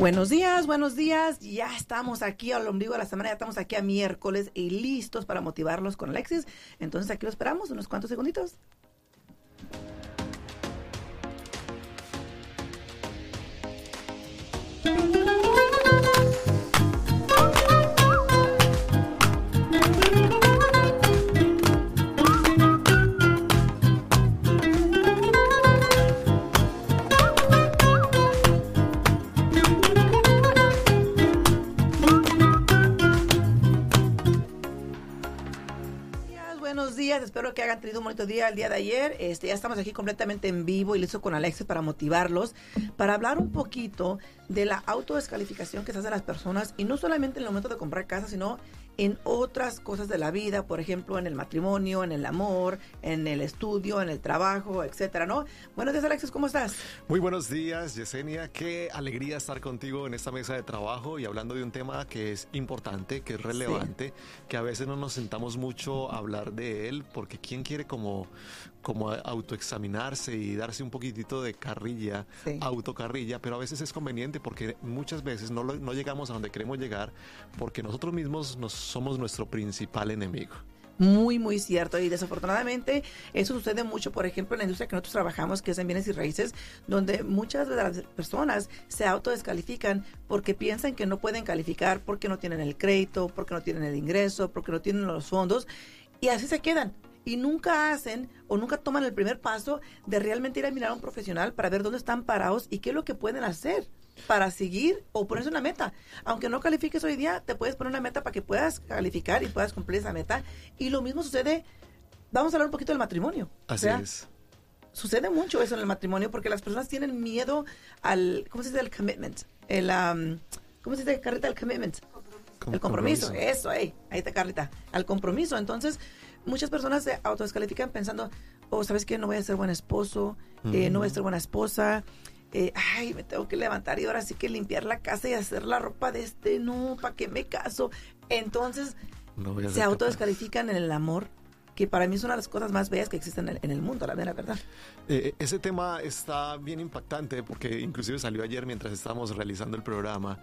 Buenos días, buenos días. Ya estamos aquí al ombligo de la semana, ya estamos aquí a miércoles y listos para motivarlos con Alexis. Entonces aquí lo esperamos unos cuantos segunditos. Espero que hayan tenido un bonito día el día de ayer. Este, ya estamos aquí completamente en vivo y listo con Alexis para motivarlos, para hablar un poquito de la autodescalificación que se hace las personas y no solamente en el momento de comprar casa, sino en otras cosas de la vida, por ejemplo, en el matrimonio, en el amor, en el estudio, en el trabajo, etcétera, ¿no? Buenos días, Alexis, ¿cómo estás? Muy buenos días, Yesenia. Qué alegría estar contigo en esta mesa de trabajo y hablando de un tema que es importante, que es relevante, que a veces no nos sentamos mucho a hablar de él, porque ¿quién quiere como, como autoexaminarse y darse un poquitito de carrilla, autocarrilla? Pero a veces es conveniente porque muchas veces no, no llegamos a donde queremos llegar porque nosotros mismos nos somos nuestro principal enemigo. Muy, muy cierto. Y desafortunadamente eso sucede mucho, por ejemplo, en la industria que nosotros trabajamos, que es en bienes y raíces, donde muchas de las personas se autodescalifican porque piensan que no pueden calificar, porque no tienen el crédito, porque no tienen el ingreso, porque no tienen los fondos. Y así se quedan y nunca hacen o nunca toman el primer paso de realmente ir a mirar a un profesional para ver dónde están parados y qué es lo que pueden hacer para seguir o ponerse una meta. Aunque no califiques hoy día, te puedes poner una meta para que puedas calificar y puedas cumplir esa meta. Y lo mismo sucede, vamos a hablar un poquito del matrimonio. Así es. Sucede mucho eso en el matrimonio porque las personas tienen miedo al, ¿cómo se dice? El commitment. El, ¿cómo se dice, Carlita? El commitment. el compromiso. Eso, ahí está, Carlita. Al compromiso. Entonces, muchas personas se autodescalifican pensando, oh, ¿sabes qué? No voy a ser buen esposo, eh, no voy a ser buena esposa, eh, ay, me tengo que levantar y ahora sí que limpiar la casa y hacer la ropa de este, no, ¿para qué me caso? Entonces, se autodescalifican en el amor, que para mí es una de las cosas más bellas que existen en el, mundo, la verdad. Eh, ese tema está bien impactante porque inclusive salió ayer mientras estábamos realizando el programa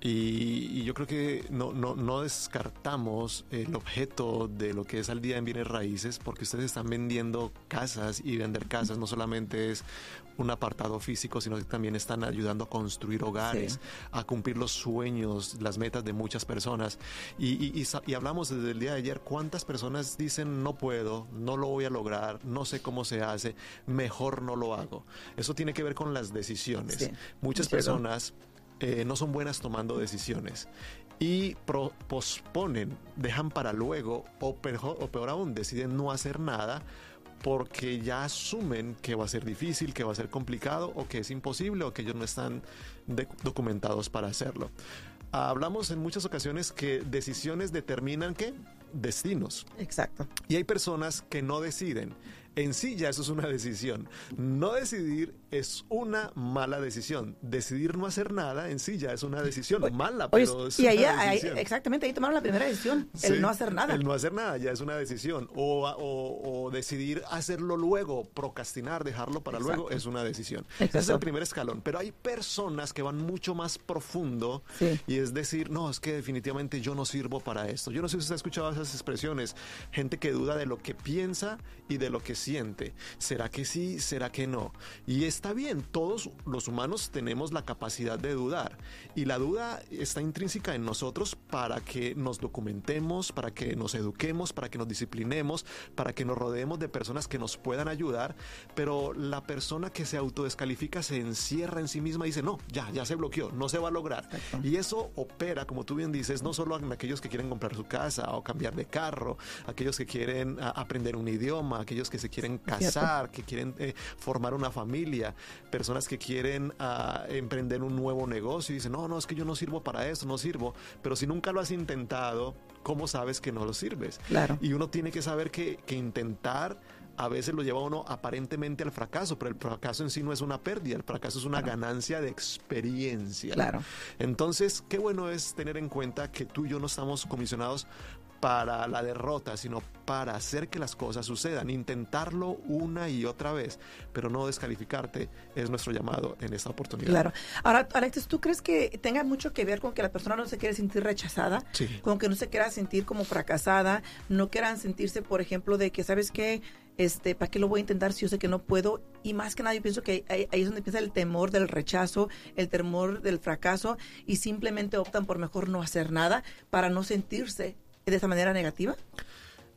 y, yo creo que no, no, no, descartamos el objeto de lo que es al día en bienes raíces porque ustedes están vendiendo casas y vender casas no solamente es un apartado físico, sino que también están ayudando a construir hogares, a cumplir los sueños, las metas de muchas personas. Y, y, hablamos desde el día de ayer, ¿cuántas personas dicen no puedo, no lo voy a lograr, no sé cómo se hace, mejor no lo hago? Eso tiene que ver con las decisiones. Muchas personas eh, no son buenas tomando decisiones y posponen, dejan para luego o, o peor aún, deciden no hacer nada porque ya asumen que va a ser difícil, que va a ser complicado o que es imposible o que ellos no están documentados para hacerlo. Hablamos en muchas ocasiones que decisiones determinan qué? Destinos. Exacto. Y hay personas que no deciden en sí ya eso es una decisión. No decidir es una mala decisión. Decidir no hacer nada en sí ya es una decisión mala, pero es y ahí, exactamente, ahí tomaron la primera decisión, el no hacer nada. El no hacer nada ya es una decisión. O, decidir hacerlo luego, procrastinar, dejarlo para luego, es una decisión. Ese es el primer escalón. Pero hay personas que van mucho más profundo y es decir, no, es que definitivamente yo no sirvo para esto. Yo no sé si usted ha escuchado esas expresiones. Gente que duda de lo que piensa y de lo que siente. ¿Será que sí? ¿Será que no? Y está bien, todos los humanos tenemos la capacidad de dudar. Y la duda está intrínseca en nosotros para que nos documentemos, para que nos eduquemos, para que nos disciplinemos, para que nos rodeemos de personas que nos puedan ayudar. Pero la persona que se autodescalifica se encierra en sí misma y dice, no, ya, ya se bloqueó, no se va a lograr. Y eso opera, como tú bien dices, no solo en aquellos que quieren comprar su casa o cambiar de carro, aquellos que quieren aprender un idioma, aquellos que se quieren casar, que quieren eh, formar una familia, personas que quieren ah, emprender un nuevo negocio y dicen, no, no, es que yo no sirvo para eso, no sirvo, pero si nunca lo has intentado, ¿cómo sabes que no lo sirves? Claro. Y uno tiene que saber que, que intentar a veces lo lleva uno aparentemente al fracaso, pero el fracaso en sí no es una pérdida, el fracaso es una ganancia de experiencia. Claro. Entonces, qué bueno es tener en cuenta que tú y yo no estamos comisionados para la derrota, sino para hacer que las cosas sucedan, intentarlo una y otra vez, pero no descalificarte es nuestro llamado en esta oportunidad. Claro. Ahora, Alexis, ¿tú crees que tenga mucho que ver con que la persona no se quiere sentir rechazada? Sí. Con que no se quiera sentir como fracasada, no quieran sentirse, por ejemplo, de que, ¿sabes qué? Este, ¿para qué lo voy a intentar si yo sé que no puedo? Y más que nada, yo pienso que ahí, ahí es donde empieza el temor del rechazo, el temor del fracaso, y simplemente optan por mejor no hacer nada para no sentirse de esa manera negativa?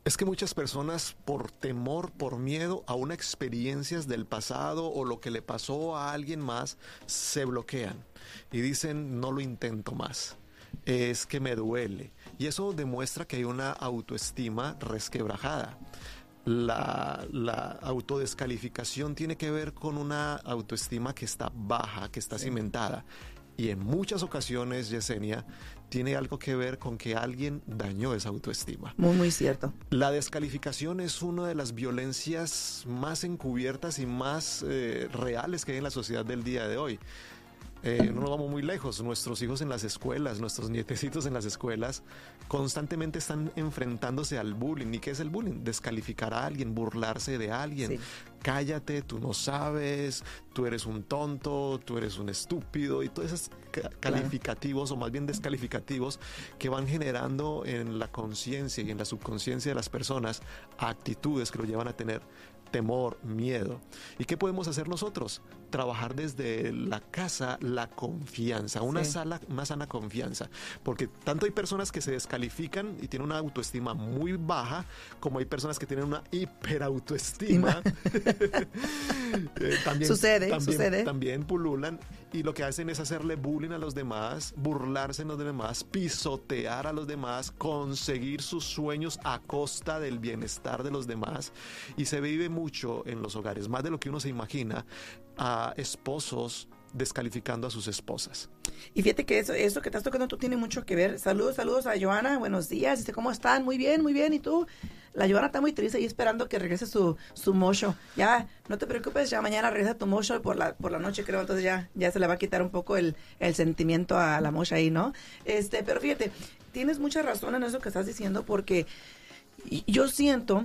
Es que muchas personas por temor, por miedo a una experiencias del pasado o lo que le pasó a alguien más, se bloquean y dicen no lo intento más. Es que me duele. Y eso demuestra que hay una autoestima resquebrajada. La, la, autodescalificación tiene que ver con una autoestima que está baja, que está cimentada. Y en muchas ocasiones, Yesenia, tiene algo que ver con que alguien dañó esa autoestima. Muy, muy cierto. La descalificación es una de las violencias más encubiertas y más eh, reales que hay en la sociedad del día de hoy. Eh, no nos vamos muy lejos. Nuestros hijos en las escuelas, nuestros nietecitos en las escuelas, constantemente están enfrentándose al bullying. ¿Y qué es el bullying? Descalificar a alguien, burlarse de alguien. Sí. Cállate, tú no sabes, tú eres un tonto, tú eres un estúpido y todos esos calificativos claro. o más bien descalificativos que van generando en la conciencia y en la subconsciencia de las personas actitudes que lo llevan a tener temor, miedo. ¿Y qué podemos hacer nosotros? Trabajar desde la casa la confianza, una sí. sala más sana confianza. Porque tanto hay personas que se descalifican y tienen una autoestima muy baja, como hay personas que tienen una hiperautoestima. eh, también, sucede, también, sucede. También pululan y lo que hacen es hacerle bullying a los demás, burlarse en los demás, pisotear a los demás, conseguir sus sueños a costa del bienestar de los demás. Y se vive mucho en los hogares, más de lo que uno se imagina, a esposos descalificando a sus esposas. Y fíjate que eso, eso que estás tocando tú tiene mucho que ver. Saludos, saludos a Joana, buenos días. ¿cómo están? Muy bien, muy bien. ¿Y tú? La Joana está muy triste y esperando que regrese su, su mocho. Ya, no te preocupes, ya mañana regresa tu mocho por la, por la noche, creo. Entonces ya, ya se le va a quitar un poco el, el sentimiento a la mocha ahí, ¿no? Este, pero fíjate, tienes mucha razón en eso que estás diciendo porque yo siento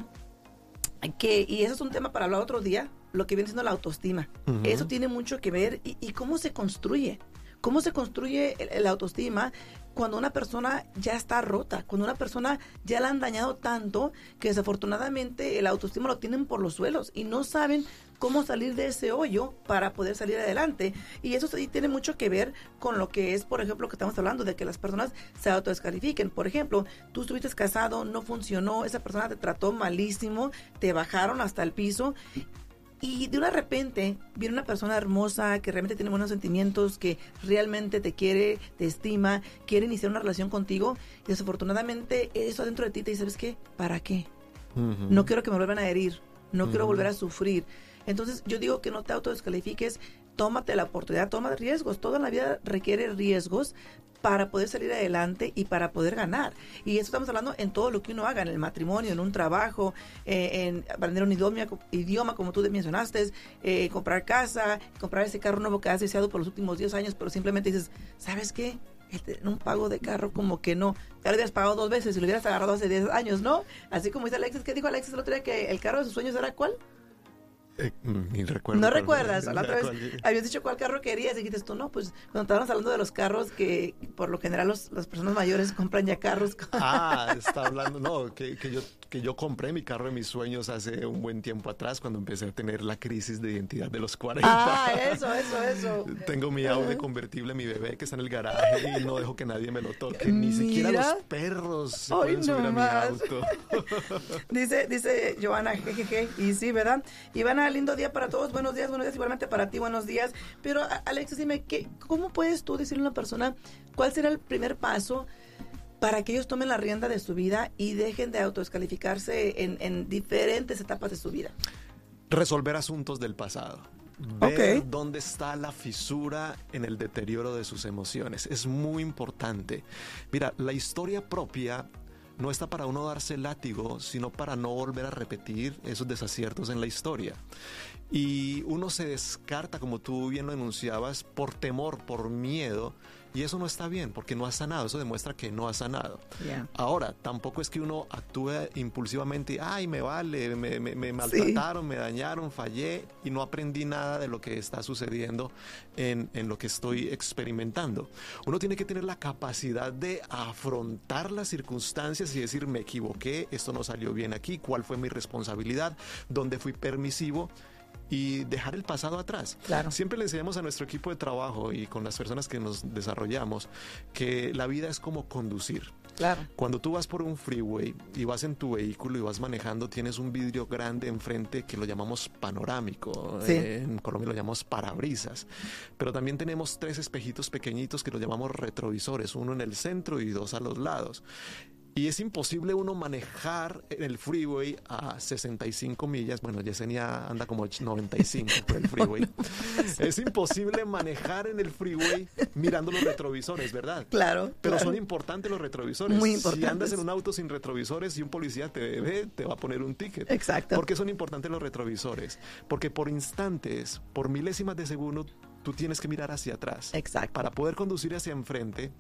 que, y eso es un tema para hablar otro día, lo que viene siendo la autoestima. Uh -huh. Eso tiene mucho que ver y, y, cómo se construye. ¿Cómo se construye la autoestima cuando una persona ya está rota? Cuando una persona ya la han dañado tanto que desafortunadamente el autoestima lo tienen por los suelos y no saben cómo salir de ese hoyo para poder salir adelante. Y eso sí tiene mucho que ver con lo que es, por ejemplo, que estamos hablando de que las personas se autodescalifiquen. Por ejemplo, tú estuviste casado, no funcionó, esa persona te trató malísimo, te bajaron hasta el piso y de una repente viene una persona hermosa que realmente tiene buenos sentimientos, que realmente te quiere, te estima, quiere iniciar una relación contigo. Y desafortunadamente eso adentro de ti te dice, ¿sabes qué? ¿Para qué? Uh -huh. No quiero que me vuelvan a herir, no uh -huh. quiero volver a sufrir. Entonces yo digo que no te autodescalifiques, tómate la oportunidad, toma riesgos. Toda la vida requiere riesgos para poder salir adelante y para poder ganar. Y eso estamos hablando en todo lo que uno haga, en el matrimonio, en un trabajo, eh, en aprender un idioma, idioma como tú mencionaste, eh, comprar casa, comprar ese carro nuevo que has deseado por los últimos 10 años, pero simplemente dices, ¿sabes qué? Este, un pago de carro como que no. Ya lo habías pagado dos veces y lo hubieras agarrado hace 10 años, ¿no? Así como dice Alexis, ¿qué dijo Alexis el otro día? Que el carro de sus sueños era cuál? Eh, ni recuerdo. No recuerdas. La otra vez habías dicho cuál carro querías y dijiste tú, no, pues cuando estábamos hablando de los carros que por lo general los, las personas mayores compran ya carros. Ah, está hablando, no, que, que, yo, que yo compré mi carro de mis sueños hace un buen tiempo atrás cuando empecé a tener la crisis de identidad de los 40. Ah, eso, eso, eso. Tengo mi Audi convertible, mi bebé que está en el garaje y no dejo que nadie me lo toque. Ni Mira. siquiera los perros se Ay, pueden subir no a mi auto. dice, dice Joana, jejeje, y sí, ¿verdad? Ivana, lindo día para todos, buenos días, buenos días, igualmente para ti, buenos días. Pero Alexis, dime, ¿qué, ¿cómo puedes tú decirle a una persona cuál será el primer paso para que ellos tomen la rienda de su vida y dejen de autodescalificarse en, en diferentes etapas de su vida? Resolver asuntos del pasado. Ver okay. dónde está la fisura en el deterioro de sus emociones. Es muy importante. Mira, la historia propia no está para uno darse látigo, sino para no volver a repetir esos desaciertos en la historia. Y uno se descarta, como tú bien lo enunciabas, por temor, por miedo, y eso no está bien porque no ha sanado, eso demuestra que no ha sanado. Ahora, tampoco es que uno actúe impulsivamente, ay, me vale, me, me, maltrataron, me dañaron, fallé y no aprendí nada de lo que está sucediendo en, en lo que estoy experimentando. Uno tiene que tener la capacidad de afrontar las circunstancias y decir, me equivoqué, esto no salió bien aquí, cuál fue mi responsabilidad, dónde fui permisivo y dejar el pasado atrás. Claro. Siempre le enseñamos a nuestro equipo de trabajo y con las personas que nos desarrollamos que la vida es como conducir. Claro. Cuando tú vas por un freeway y vas en tu vehículo y vas manejando, tienes un vidrio grande enfrente que lo llamamos panorámico. En Colombia lo llamamos parabrisas. Pero también tenemos tres espejitos pequeñitos que lo llamamos retrovisores, uno en el centro y dos a los lados. Y es imposible uno manejar en el freeway a 65 millas. Bueno, Yesenia anda como 95 por el freeway. es imposible manejar en el freeway mirando los retrovisores, ¿verdad? Claro. Pero son importantes los retrovisores. Muy importantes. Si andas en un auto sin retrovisores y un policía te ve, te va a poner un ticket. Exacto. ¿Por qué son importantes los retrovisores? Porque por instantes, por milésimas de segundo, tú tienes que mirar hacia atrás. Exacto. Para poder conducir hacia enfrente,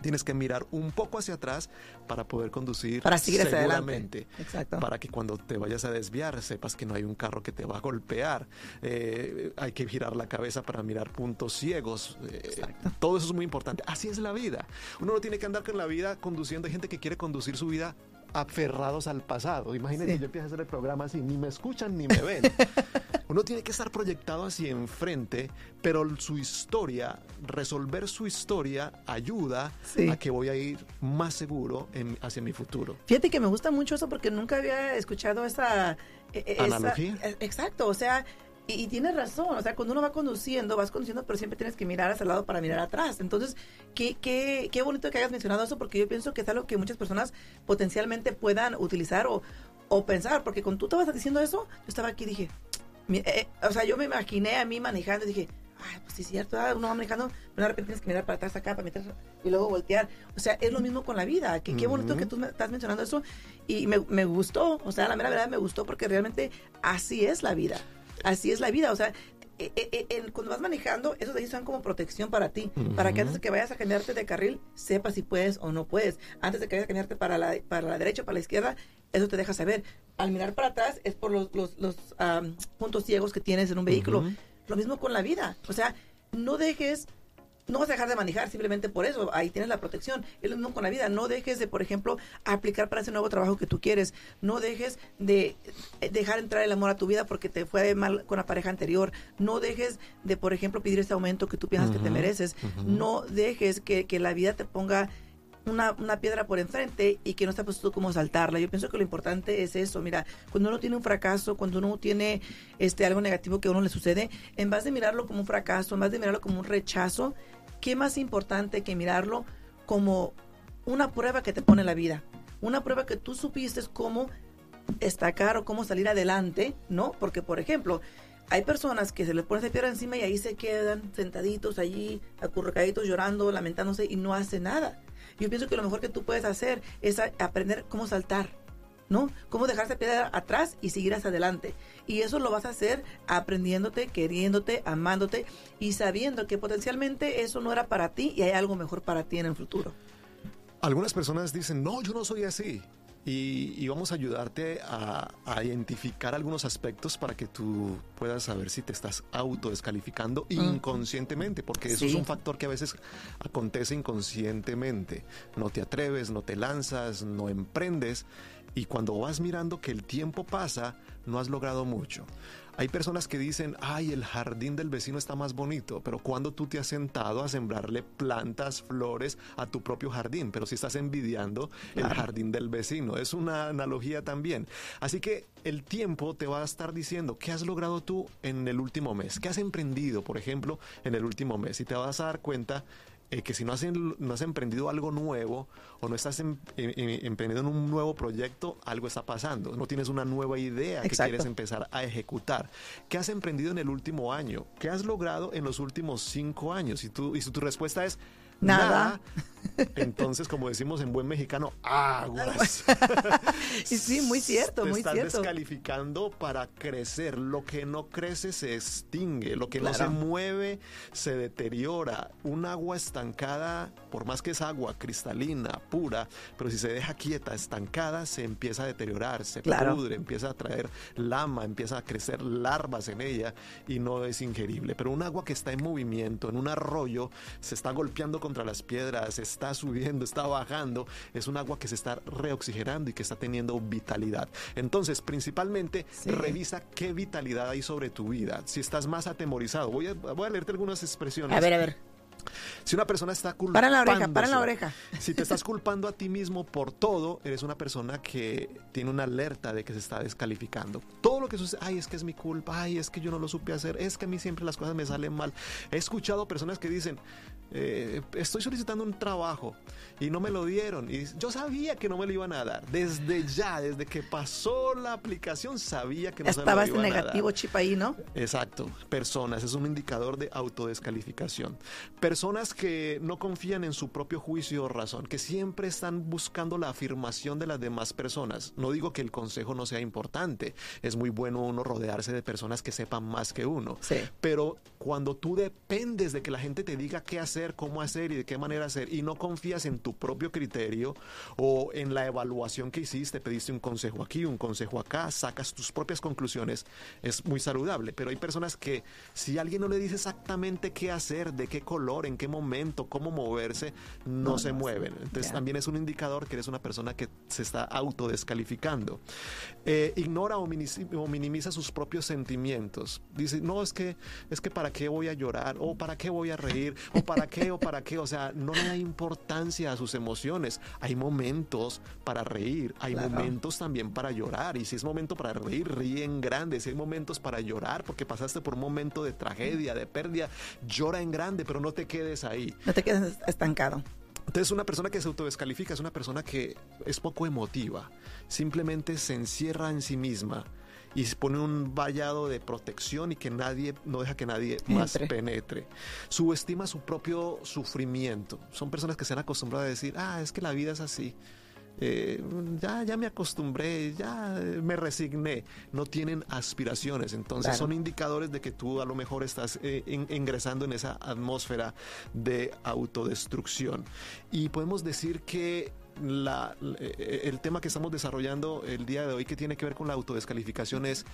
tienes que mirar un poco hacia atrás para poder conducir para seguir seguramente. Exacto. Para que cuando te vayas a desviar sepas que no hay un carro que te va a golpear. Eh, hay que girar la cabeza para mirar puntos ciegos. Eh, todo eso es muy importante. Así es la vida. Uno no tiene que andar con la vida conduciendo. Hay gente que quiere conducir su vida aferrados al pasado. Imagínate, yo empiezo a hacer el programa así, ni me escuchan ni me ven. Uno tiene que estar proyectado hacia enfrente, pero su historia, resolver su historia, ayuda a que voy a ir más seguro hacia mi futuro. Fíjate que me gusta mucho eso porque nunca había escuchado esa... E, e, ¿Analogía? E, exacto, o sea, y, tienes razón, o sea, cuando uno va conduciendo, vas conduciendo, pero siempre tienes que mirar hacia el lado para mirar atrás. Entonces, qué, qué, qué bonito que hayas mencionado eso, porque yo pienso que es algo que muchas personas potencialmente puedan utilizar o, o pensar, porque cuando tú estabas diciendo eso, yo estaba aquí y dije, eh, o sea, yo me imaginé a mí manejando y dije, ay, pues sí es cierto, ah, uno va manejando, pero de repente tienes que mirar para atrás acá, para meter y luego voltear. O sea, es lo mismo con la vida, que qué bonito que tú me estás mencionando eso y me, me gustó, o sea, la mera verdad me gustó porque realmente así es la vida, así es la vida, o sea, eh, cuando vas manejando, esos de ahí son como protección para ti, para que antes de que vayas a cambiarte de carril, sepas si puedes o no puedes. Antes de que vayas a cambiarte para la, para la derecha o para la izquierda, eso te deja saber. Al mirar para atrás es por los, los, los puntos ciegos que tienes en un vehículo. Lo mismo con la vida. O sea, no dejes no vas a dejar de manejar simplemente por eso, ahí tienes la protección. Es lo mismo con la vida, no dejes de, por ejemplo, aplicar para ese nuevo trabajo que tú quieres, no dejes de eh, dejar entrar el amor a tu vida porque te fue mal con la pareja anterior, no dejes de, por ejemplo, pedir ese aumento que tú piensas que te mereces, no dejes que, que la vida te ponga una, una, piedra por enfrente y que no está puesto cómo saltarla. Yo pienso que lo importante es eso. Mira, cuando uno tiene un fracaso, cuando uno tiene este algo negativo que a uno le sucede, en vez de mirarlo como un fracaso, en vez de mirarlo como un rechazo, ¿qué más importante que mirarlo como una prueba que te pone la vida? Una prueba que tú supiste cómo destacar o cómo salir adelante, ¿no? Porque, por ejemplo, hay personas que se les pone esa piedra encima y ahí se quedan sentaditos allí, acurrucaditos, llorando, lamentándose y no hace nada. Yo pienso que lo mejor que tú puedes hacer es aprender cómo saltar, ¿no? Cómo dejarse piedra atrás y seguir hacia adelante. Y eso lo vas a hacer aprendiéndote, queriéndote, amándote y sabiendo que potencialmente eso no era para ti y hay algo mejor para ti en el futuro. Algunas personas dicen, no, yo no soy así. Y, vamos a ayudarte a, identificar algunos aspectos para que tú puedas saber si te estás autodescalificando inconscientemente, porque eso es un factor que a veces acontece inconscientemente. No te atreves, no te lanzas, no emprendes y cuando vas mirando que el tiempo pasa, no has logrado mucho. Hay personas que dicen, ay, el jardín del vecino está más bonito, pero cuando tú te has sentado a sembrarle plantas, flores a tu propio jardín, pero si estás envidiando el jardín del vecino, es una analogía también. Así que el tiempo te va a estar diciendo qué has logrado tú en el último mes, qué has emprendido, por ejemplo, en el último mes, y te vas a dar cuenta eh, que si no has, no has emprendido algo nuevo o no estás em, em, em, emprendiendo en un nuevo proyecto, algo está pasando. No tienes una nueva idea que quieres empezar a ejecutar. ¿Qué has emprendido en el último año? ¿Qué has logrado en los últimos cinco años? Y, tú, y si tu respuesta es nada, Entonces, como decimos en buen mexicano, aguas. y sí, muy cierto, muy estás cierto. descalificando para crecer. Lo que no crece se extingue, lo que no se mueve se deteriora. Un agua estancada, por más que es agua cristalina, pura, pero si se deja quieta, estancada, se empieza a deteriorar, se pudre, empieza a traer lama, empieza a crecer larvas en ella y no es ingerible. Pero un agua que está en movimiento, en un arroyo, se está golpeando contra las piedras, está subiendo, está bajando, es un agua que se está reoxigenando y que está teniendo vitalidad. Entonces, principalmente, revisa qué vitalidad hay sobre tu vida. Si estás más atemorizado, voy a, voy a leerte algunas expresiones. A ver, a ver. Si una persona está culpando. Para la oreja, para la oreja. Si te estás culpando a ti mismo por todo, eres una persona que tiene una alerta de que se está descalificando. Todo lo que sucede, ay, es que es mi culpa, ay, es que yo no lo supe hacer, es que a mí siempre las cosas me salen mal. He escuchado personas que dicen, eh, estoy solicitando un trabajo y no me lo dieron. Y yo sabía que no me lo iban a dar. Desde ya, desde que pasó la aplicación, sabía que no Estabas se me lo iban negativo chip ahí, ¿no? Exacto. Personas, es un indicador de autodescalificación. Personas que no confían en su propio juicio o razón, que siempre están buscando la afirmación de las demás personas. No digo que el consejo no sea importante. Es muy bueno uno rodearse de personas que sepan más que uno. Sí. Pero cuando tú dependes de que la gente te diga qué hacer, cómo hacer y de qué manera hacer, y no confías en tu propio criterio o en la evaluación que hiciste, pediste un consejo aquí, un consejo acá, sacas tus propias conclusiones, es muy saludable. Pero hay personas que si alguien no le dice exactamente qué hacer, de qué color, en qué momento, cómo moverse, no, se mueven. Entonces también es un indicador que eres una persona que se está autodescalificando. Eh, ignora o minimiza sus propios sentimientos. Dice, no, es que, es que para qué voy a llorar, o para qué voy a reír, o para qué o para qué. O sea, no le da importancia a sus emociones. Hay momentos para reír, hay momentos también para llorar. Y si es momento para reír, ríe en grande. Si hay momentos para llorar porque pasaste por un momento de tragedia, de pérdida, llora en grande, pero no te quedes ahí. No te quedes estancado. Entonces una persona que se autodescalifica es una persona que es poco emotiva, simplemente se encierra en sí misma y se pone un vallado de protección y que nadie, no deja que nadie más penetre. Subestima su propio sufrimiento. Son personas que se han acostumbrado a decir, ah, es que la vida es así. Eh, ya, ya me acostumbré, ya me resigné, no tienen aspiraciones. Entonces son indicadores de que tú a lo mejor estás eh, ingresando en esa atmósfera de autodestrucción. Y podemos decir que la, eh, el tema que estamos desarrollando el día de hoy que tiene que ver con la autodescalificación es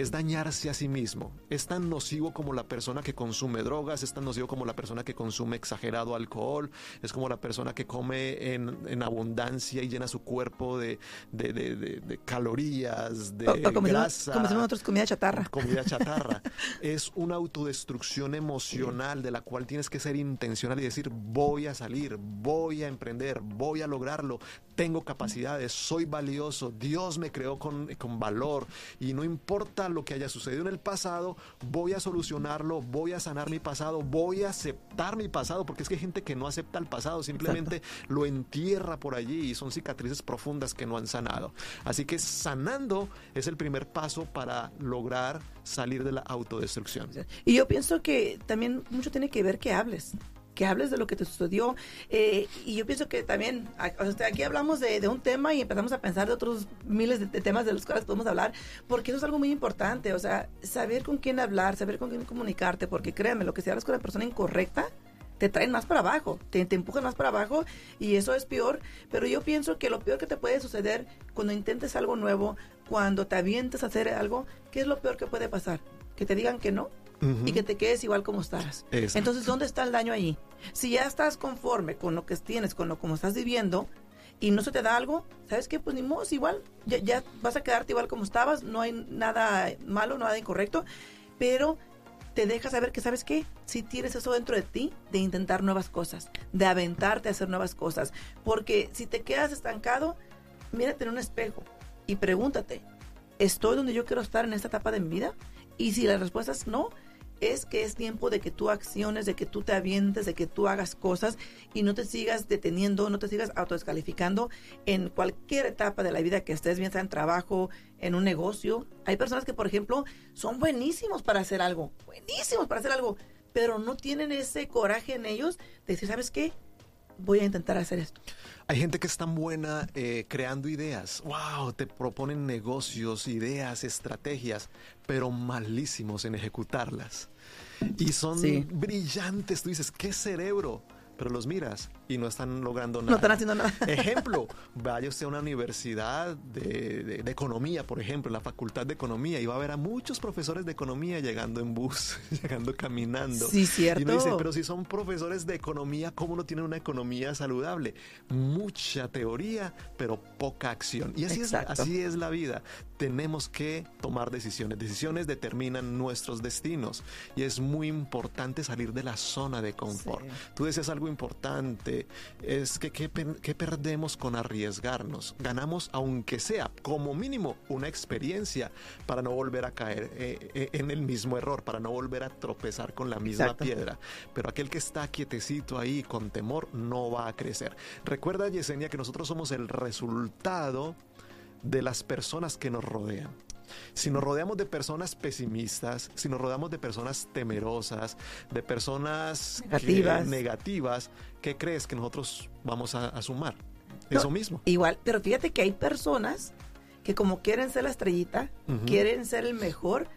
es dañarse a sí mismo. Es tan nocivo como la persona que consume drogas, es tan nocivo como la persona que consume exagerado alcohol, es como la persona que come en, abundancia y llena su cuerpo de, calorías, de grasa. como nosotros, comida chatarra. Comida chatarra. es una autodestrucción emocional de la cual tienes que ser intencional y decir, voy a salir, voy a emprender, voy a lograrlo, tengo capacidades, soy valioso, Dios me creó con, con valor y no importa lo que haya sucedido en el pasado, voy a solucionarlo, voy a sanar mi pasado, voy a aceptar mi pasado, porque es que hay gente que no acepta el pasado, simplemente lo entierra por allí y son cicatrices profundas que no han sanado. Así que sanando es el primer paso para lograr salir de la autodestrucción. Y yo pienso que también mucho tiene que ver que hables que hables de lo que te sucedió. Eh, y yo pienso que también, aquí hablamos de, un tema y empezamos a pensar de otros miles de, temas de los cuales podemos hablar, porque eso es algo muy importante. O sea, saber con quién hablar, saber con quién comunicarte, porque créanme, lo que si hablas con la persona incorrecta, te traen más para abajo, te, te, empujan más para abajo y eso es peor. Pero yo pienso que lo peor que te puede suceder cuando intentes algo nuevo, cuando te avientes a hacer algo, ¿qué es lo peor que puede pasar? Que te digan que no, y que te quedes igual como estás. Entonces, ¿dónde está el daño ahí? Si ya estás conforme con lo que tienes, con lo como estás viviendo, y no se te da algo, ¿sabes qué? Pues ni modo, igual, ya, ya vas a quedarte igual como estabas, no hay nada malo, nada incorrecto, pero te deja saber que, ¿sabes qué? Si tienes eso dentro de ti, de intentar nuevas cosas, de aventarte a hacer nuevas cosas, porque si te quedas estancado, mírate en un espejo y pregúntate, ¿estoy donde yo quiero estar en esta etapa de mi vida? Y si la respuesta es no, es que es tiempo de que tú acciones, de que tú te avientes, de que tú hagas cosas y no te sigas deteniendo, no te sigas autodescalificando en cualquier etapa de la vida que estés, bien sea en trabajo, en un negocio. Hay personas que, por ejemplo, son buenísimos para hacer algo, buenísimos para hacer algo, pero no tienen ese coraje en ellos de decir, ¿sabes qué? Voy a intentar hacer esto. Hay gente que es tan buena eh, creando ideas. ¡Wow! Te proponen negocios, ideas, estrategias, pero malísimos en ejecutarlas. Y son brillantes. Tú dices, ¿qué cerebro? Pero los miras y no están logrando nada. No están haciendo nada. Ejemplo, vaya usted a una universidad de, economía, por ejemplo, en la facultad de economía, y va a ver a muchos profesores de economía llegando en bus, llegando caminando. Sí, cierto. Y uno dice, pero si son profesores de economía, ¿cómo no tienen una economía saludable? Mucha teoría, pero poca acción. Y así, es, así es la vida. Tenemos que tomar decisiones. Decisiones determinan nuestros destinos. Y es muy importante salir de la zona de confort. Tú decías algo importante es que ¿qué, perdemos con arriesgarnos? Ganamos, aunque sea como mínimo, una experiencia para no volver a caer eh, eh, en el mismo error, para no volver a tropezar con la misma piedra. Pero aquel que está quietecito ahí con temor no va a crecer. Recuerda, Yesenia, que nosotros somos el resultado de las personas que nos rodean. Si nos rodeamos de personas pesimistas, si nos rodeamos de personas temerosas, de personas negativas, ¿qué crees que nosotros vamos a, sumar? Eso mismo. Igual, pero fíjate que hay personas que como quieren ser la estrellita, quieren ser el mejor,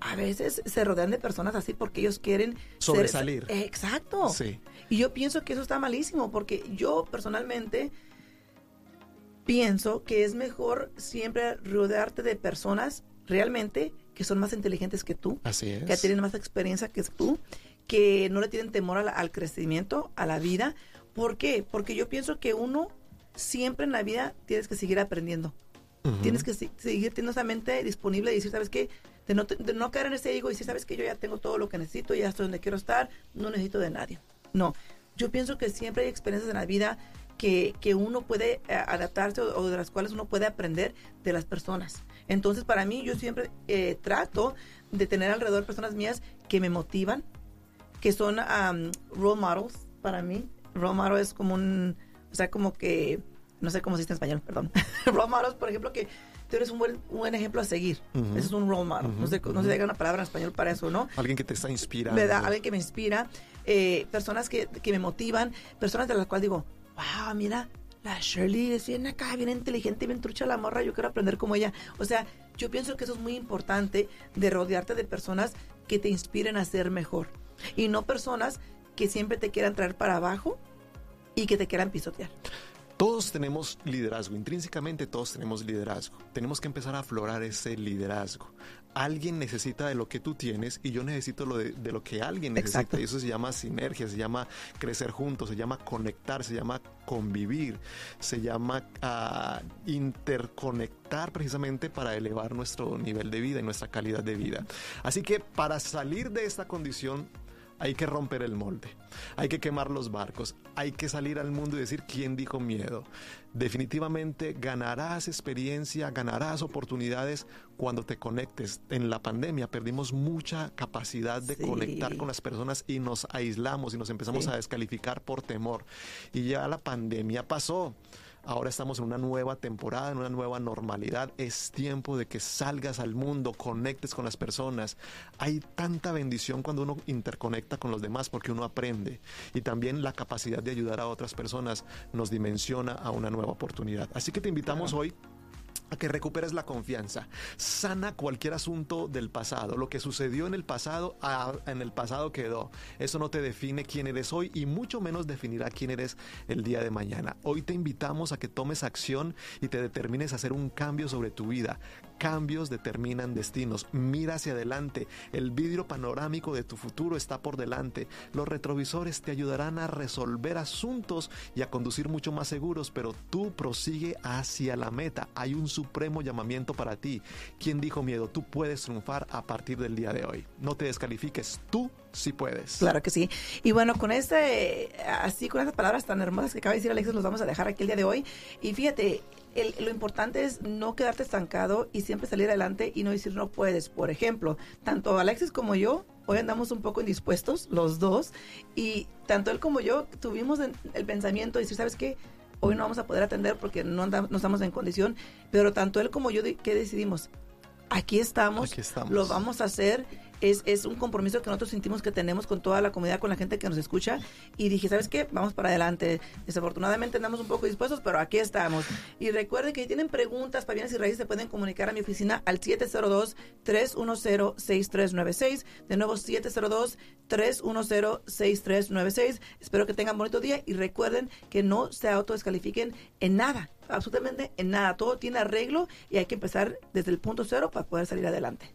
a veces se rodean de personas así porque ellos quieren sobresalir. exacto. Sí. Y yo pienso que eso está malísimo porque yo personalmente pienso que es mejor siempre rodearte de personas realmente que son más inteligentes que tú, que tienen más experiencia que tú, que no le tienen temor al, crecimiento, a la vida. ¿Por qué? Porque yo pienso que uno siempre en la vida tienes que seguir aprendiendo. Tienes que seguir teniendo esa mente disponible y decir, ¿sabes qué? De no, de no caer en ese ego y decir, ¿sabes qué? Yo ya tengo todo lo que necesito, ya estoy donde quiero estar, no necesito de nadie. No, yo pienso que siempre hay experiencias en la vida que, que uno puede eh, adaptarse o, de las cuales uno puede aprender de las personas. Entonces, para mí, yo siempre eh, trato de tener alrededor personas mías que me motivan, que son role models para mí. Role model es como un, o sea, como que, no sé cómo se dice en español, perdón. role models, por ejemplo, que tú eres un buen, buen ejemplo a seguir. Ese es un role model. no, sé, no se diga una palabra en español para eso, ¿no? Alguien que te está inspirando. ¿Verdad? Alguien que me inspira. Eh, personas que, que me motivan, personas de las cuales digo, wow, mira, la Shirley es bien acá, bien inteligente, bien trucha la morra, yo quiero aprender como ella. O sea, yo pienso que eso es muy importante de rodearte de personas que te inspiren a ser mejor y no personas que siempre te quieran traer para abajo y que te quieran pisotear. Todos tenemos liderazgo, intrínsecamente todos tenemos liderazgo. Tenemos que empezar a aflorar ese liderazgo. Alguien necesita de lo que tú tienes y yo necesito lo de, lo que alguien necesita. Y eso se llama sinergia, se llama crecer juntos, se llama conectar, se llama convivir, se llama ah, interconectar precisamente para elevar nuestro nivel de vida y nuestra calidad de vida. Así que para salir de esta condición hay que romper el molde, hay que quemar los barcos, hay que salir al mundo y decir quién dijo miedo. Definitivamente ganarás experiencia, ganarás oportunidades cuando te conectes. En la pandemia perdimos mucha capacidad de conectar con las personas y nos aislamos y nos empezamos a descalificar por temor. Y ya la pandemia pasó. Ahora estamos en una nueva temporada, en una nueva normalidad. Es tiempo de que salgas al mundo, conectes con las personas. Hay tanta bendición cuando uno interconecta con los demás porque uno aprende. Y también la capacidad de ayudar a otras personas nos dimensiona a una nueva oportunidad. Así que te invitamos hoy a que recuperes la confianza. Sana cualquier asunto del pasado. Lo que sucedió en el pasado, en el pasado quedó. Eso no te define quién eres hoy y mucho menos definirá quién eres el día de mañana. Hoy te invitamos a que tomes acción y te determines a hacer un cambio sobre tu vida. Cambios determinan destinos. Mira hacia adelante. El vidrio panorámico de tu futuro está por delante. Los retrovisores te ayudarán a resolver asuntos y a conducir mucho más seguros, pero tú prosigue hacia la meta. Hay un supremo llamamiento para ti. ¿Quién dijo miedo? Tú puedes triunfar a partir del día de hoy. No te descalifiques. Tú sí puedes. Claro que sí. Y bueno, con este, así con esas palabras tan hermosas que acaba de decir Alexis, los vamos a dejar aquí el día de hoy. Y fíjate, lo importante es no quedarte estancado y siempre salir adelante y no decir no puedes. Por ejemplo, tanto Alexis como yo hoy andamos un poco indispuestos, los dos, y tanto él como yo tuvimos el pensamiento de decir, ¿sabes qué? Hoy no vamos a poder atender porque no, andamos, no estamos en condición, pero tanto él como yo, ¿qué decidimos? Aquí estamos, Aquí estamos. lo vamos a hacer es, es un compromiso que nosotros sentimos que tenemos con toda la comunidad, con la gente que nos escucha. Y dije, ¿sabes qué? Vamos para adelante. Desafortunadamente andamos un poco dispuestos, pero aquí estamos. Y recuerden que si tienen preguntas para bienes y raíces, se pueden comunicar a mi oficina al 702-310-6396. De nuevo, 702-310-6396. Espero que tengan bonito día y recuerden que no se autodescalifiquen en nada, absolutamente en nada. Todo tiene arreglo y hay que empezar desde el punto cero para poder salir adelante.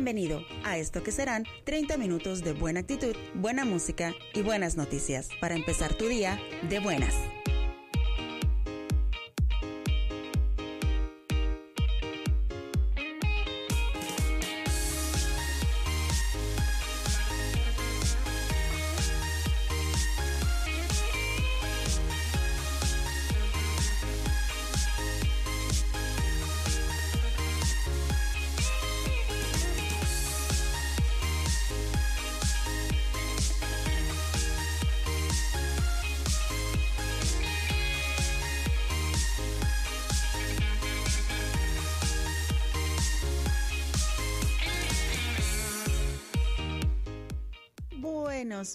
Bienvenido a esto que serán 30 minutos de buena actitud, buena música y buenas noticias para empezar tu día de buenas.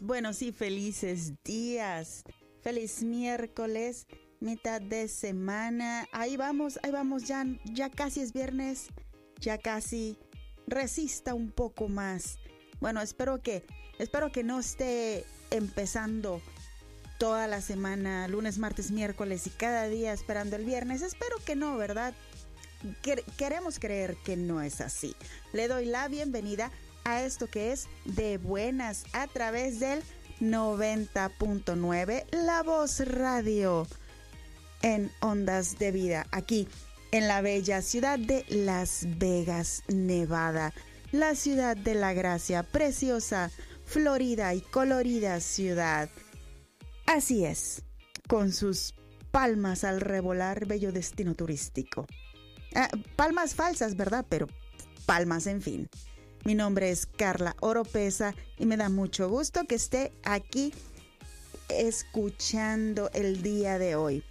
Buenos, y felices días. Feliz miércoles, mitad de semana. Ahí vamos, ahí vamos, ya, ya casi es viernes, ya casi resista un poco más. Bueno, espero que, espero que no esté empezando toda la semana, lunes, martes, miércoles y cada día esperando el viernes. Espero que no, ¿verdad? Queremos creer que no es así. Le doy la bienvenida a esto que es de buenas a través del 90.9 La Voz Radio en Ondas de Vida, aquí en la bella ciudad de Las Vegas, Nevada, la ciudad de la gracia, preciosa, florida y colorida ciudad. Así es, con sus palmas al revolar, bello destino turístico. Ah, palmas falsas, ¿verdad? Pero palmas, en fin. Mi nombre es Carla Oropesa y me da mucho gusto que esté aquí escuchando el día de hoy.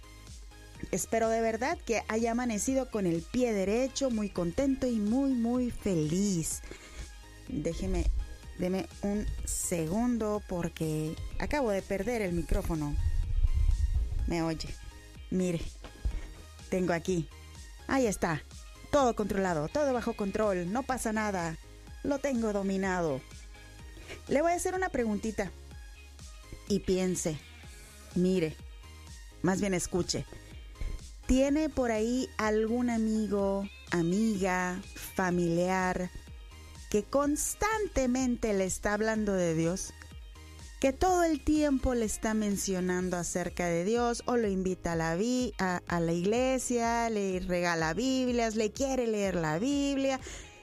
Espero de verdad que haya amanecido con el pie derecho, muy contento y muy, muy feliz. Déjeme, deme un segundo porque acabo de perder el micrófono. Me oye. Mire, tengo aquí. Ahí está. Todo controlado, todo bajo control, no pasa nada lo tengo dominado. Le voy a hacer una preguntita y piense, mire, más bien escuche. ¿Tiene por ahí algún amigo, amiga, familiar que constantemente le está hablando de Dios? Que todo el tiempo le está mencionando acerca de Dios o lo invita a la, a, la iglesia, le regala Biblias, le quiere leer la Biblia,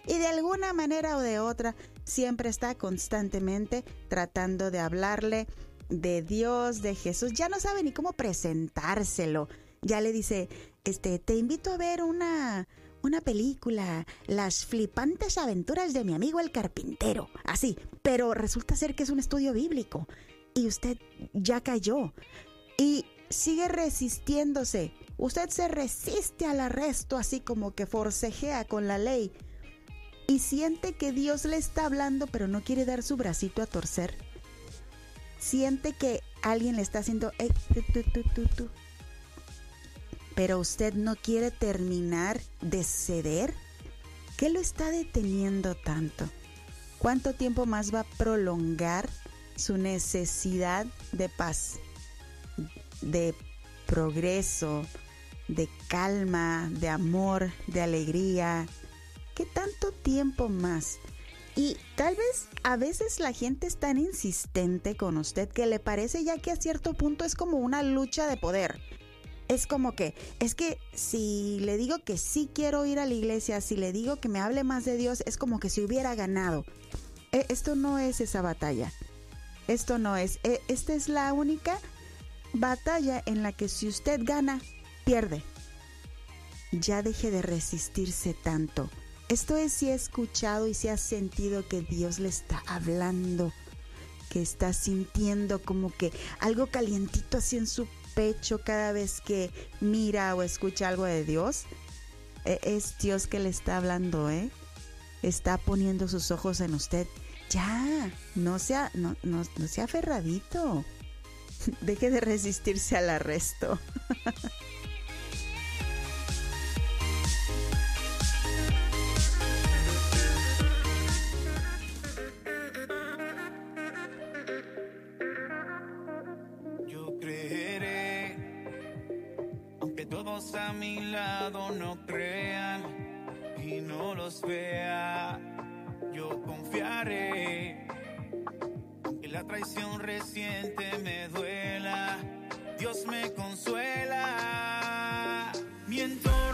y de alguna manera o de otra siempre está constantemente tratando de hablarle de Dios, de Jesús. Ya no sabe ni cómo presentárselo. Ya le dice, este, te invito a ver una una película, las flipantes aventuras de mi amigo el carpintero, así, pero resulta ser que es un estudio bíblico y usted ya cayó y sigue resistiéndose. Usted se resiste al arresto así como que forcejea con la ley y siente que Dios le está hablando pero no quiere dar su bracito a torcer. Siente que alguien le está haciendo, pero usted no quiere terminar de ceder. ¿Qué lo está deteniendo tanto? ¿Cuánto tiempo más va a prolongar su necesidad de paz, de progreso, de calma, de amor, de alegría? ¿Qué tanto tiempo más? Y tal vez a veces la gente es tan insistente con usted que le parece ya que a cierto punto es como una lucha de poder. Es como que, es que si le digo que sí quiero ir a la iglesia, si le digo que me hable más de Dios, es como que si hubiera ganado. E, esto no es esa batalla. Esto no es. E, esta es la única batalla en la que si usted gana, pierde. Ya deje de resistirse tanto. Esto es si ha escuchado y si ha sentido que Dios le está hablando, que está sintiendo como que algo calientito así en su pecho cada vez que mira o escucha algo de Dios. E, es Dios que le está hablando, ¿eh? Está poniendo sus ojos en usted ya, no sea, no, no, no sea aferradito. Deje de resistirse al arresto. a mi lado no crean y no los vea yo confiaré. Aunque la traición reciente me duela, Dios me consuela. Mi entorno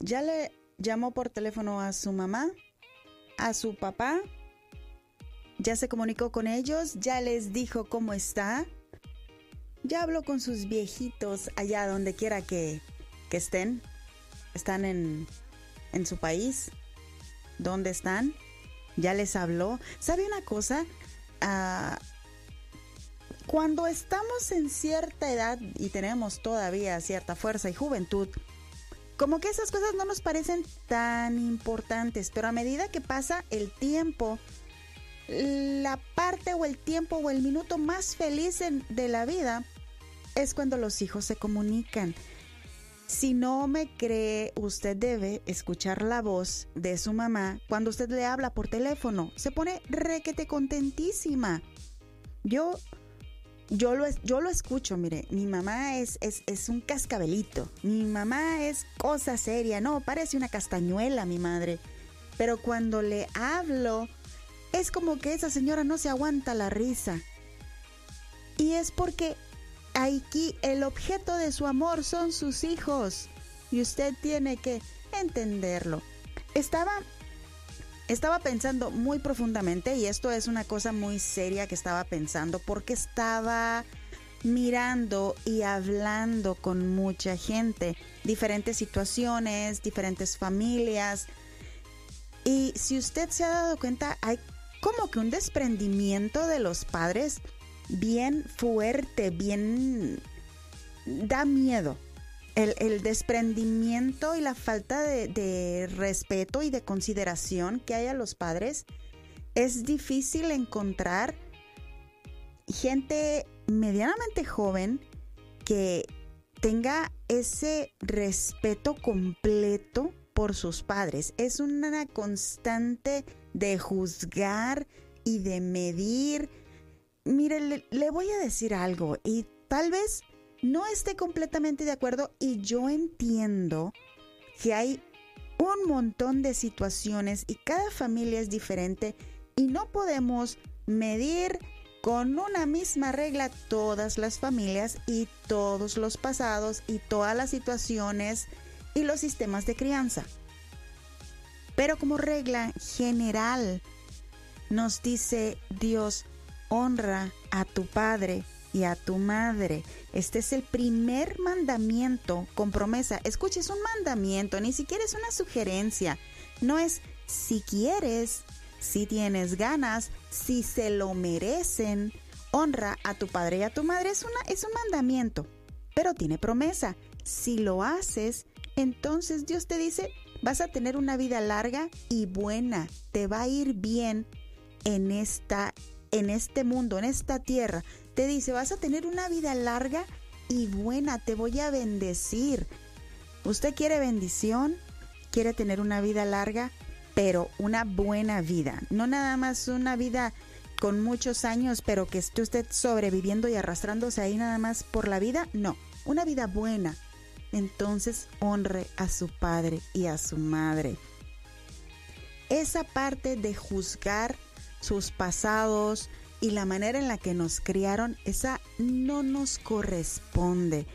ya le llamó por teléfono a su mamá, a su papá, ya se comunicó con ellos, ya les dijo cómo está, ya habló con sus viejitos allá donde quiera que, que estén, están en, en su país, ¿dónde están? Ya les habló. ¿Sabe una cosa? Ah, cuando estamos en cierta edad y tenemos todavía cierta fuerza y juventud, como que esas cosas no nos parecen tan importantes, pero a medida que pasa el tiempo, la parte o el tiempo o el minuto más feliz de la vida es cuando los hijos se comunican. Si no me cree, usted debe escuchar la voz de su mamá cuando usted le habla por teléfono. Se pone requete contentísima. Yo yo lo, yo lo escucho, mire, mi mamá es, es, es, un cascabelito, mi mamá es cosa seria, no, parece una castañuela mi madre, pero cuando le hablo, es como que esa señora no se aguanta la risa. Y es porque aquí el objeto de su amor son sus hijos, y usted tiene que entenderlo. Estaba estaba pensando muy profundamente y esto es una cosa muy seria que estaba pensando porque estaba mirando y hablando con mucha gente, diferentes situaciones, diferentes familias. Y si usted se ha dado cuenta, hay como que un desprendimiento de los padres bien fuerte, bien... da miedo el, desprendimiento y la falta de, respeto y de consideración que hay a los padres, es difícil encontrar gente medianamente joven que tenga ese respeto completo por sus padres. Es una constante de juzgar y de medir. Mire, le, voy a decir algo y tal vez no esté completamente de acuerdo y yo entiendo que hay un montón de situaciones y cada familia es diferente y no podemos medir con una misma regla todas las familias y todos los pasados y todas las situaciones y los sistemas de crianza. Pero como regla general nos dice Dios, honra a tu padre y a tu madre. Este es el primer mandamiento con promesa. Escucha, es un mandamiento, ni siquiera es una sugerencia. No es si quieres, si tienes ganas, si se lo merecen. Honra a tu padre y a tu madre es, una, es un mandamiento, pero tiene promesa. Si lo haces, entonces Dios te dice, vas a tener una vida larga y buena, te va a ir bien en esta en este mundo, en esta tierra te dice, vas a tener una vida larga y buena, te voy a bendecir. ¿Usted quiere bendición? ¿Quiere tener una vida larga? Pero una buena vida, no nada más una vida con muchos años, pero que esté usted sobreviviendo y arrastrándose ahí nada más por la vida, no, una vida buena. Entonces honre a su padre y a su madre. Esa parte de juzgar sus pasados, y la manera en la que nos criaron, esa no nos corresponde.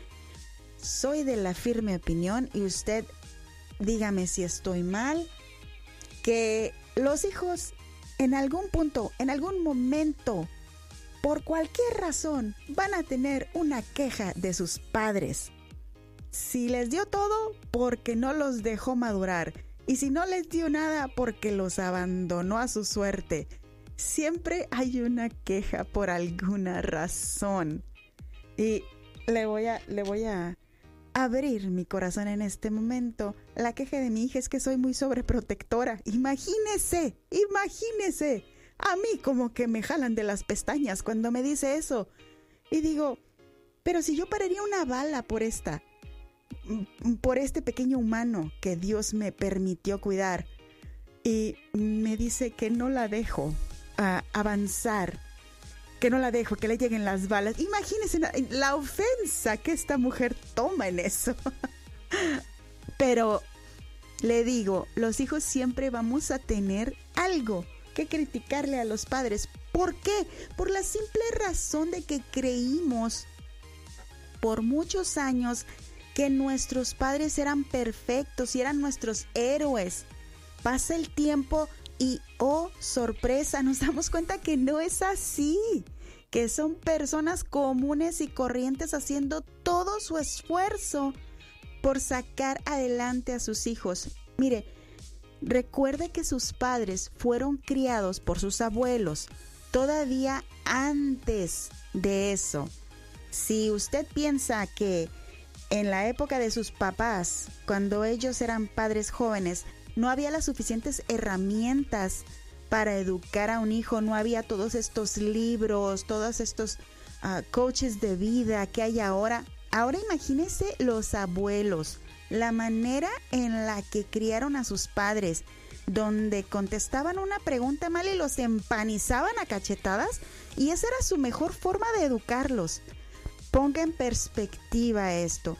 Soy de la firme opinión y usted dígame si estoy mal, que los hijos en algún punto, en algún momento, por cualquier razón, van a tener una queja de sus padres. Si les dio todo, porque no los dejó madurar. Y si no les dio nada, porque los abandonó a su suerte siempre hay una queja por alguna razón. Y le voy a, le voy a abrir mi corazón en este momento. La queja de mi hija es que soy muy sobreprotectora. Imagínese, imagínese. A mí como que me jalan de las pestañas cuando me dice eso. Y digo, pero si yo pararía una bala por esta, por este pequeño humano que Dios me permitió cuidar. Y me dice que no la dejo, avanzar, que no la dejo, que le lleguen las balas. Imagínense la, ofensa que esta mujer toma en eso. Pero le digo, los hijos siempre vamos a tener algo que criticarle a los padres. ¿Por qué? Por la simple razón de que creímos por muchos años que nuestros padres eran perfectos y eran nuestros héroes. Pasa el tiempo y, oh, sorpresa, nos damos cuenta que no es así, que son personas comunes y corrientes haciendo todo su esfuerzo por sacar adelante a sus hijos. Mire, recuerde que sus padres fueron criados por sus abuelos todavía antes de eso. Si usted piensa que en la época de sus papás, cuando ellos eran padres jóvenes, no había las suficientes herramientas para educar a un hijo, no había todos estos libros, todos estos ah, coaches de vida que hay ahora. Ahora imagínese los abuelos, la manera en la que criaron a sus padres, donde contestaban una pregunta mal y los empanizaban a cachetadas, y esa era su mejor forma de educarlos. Ponga en perspectiva esto.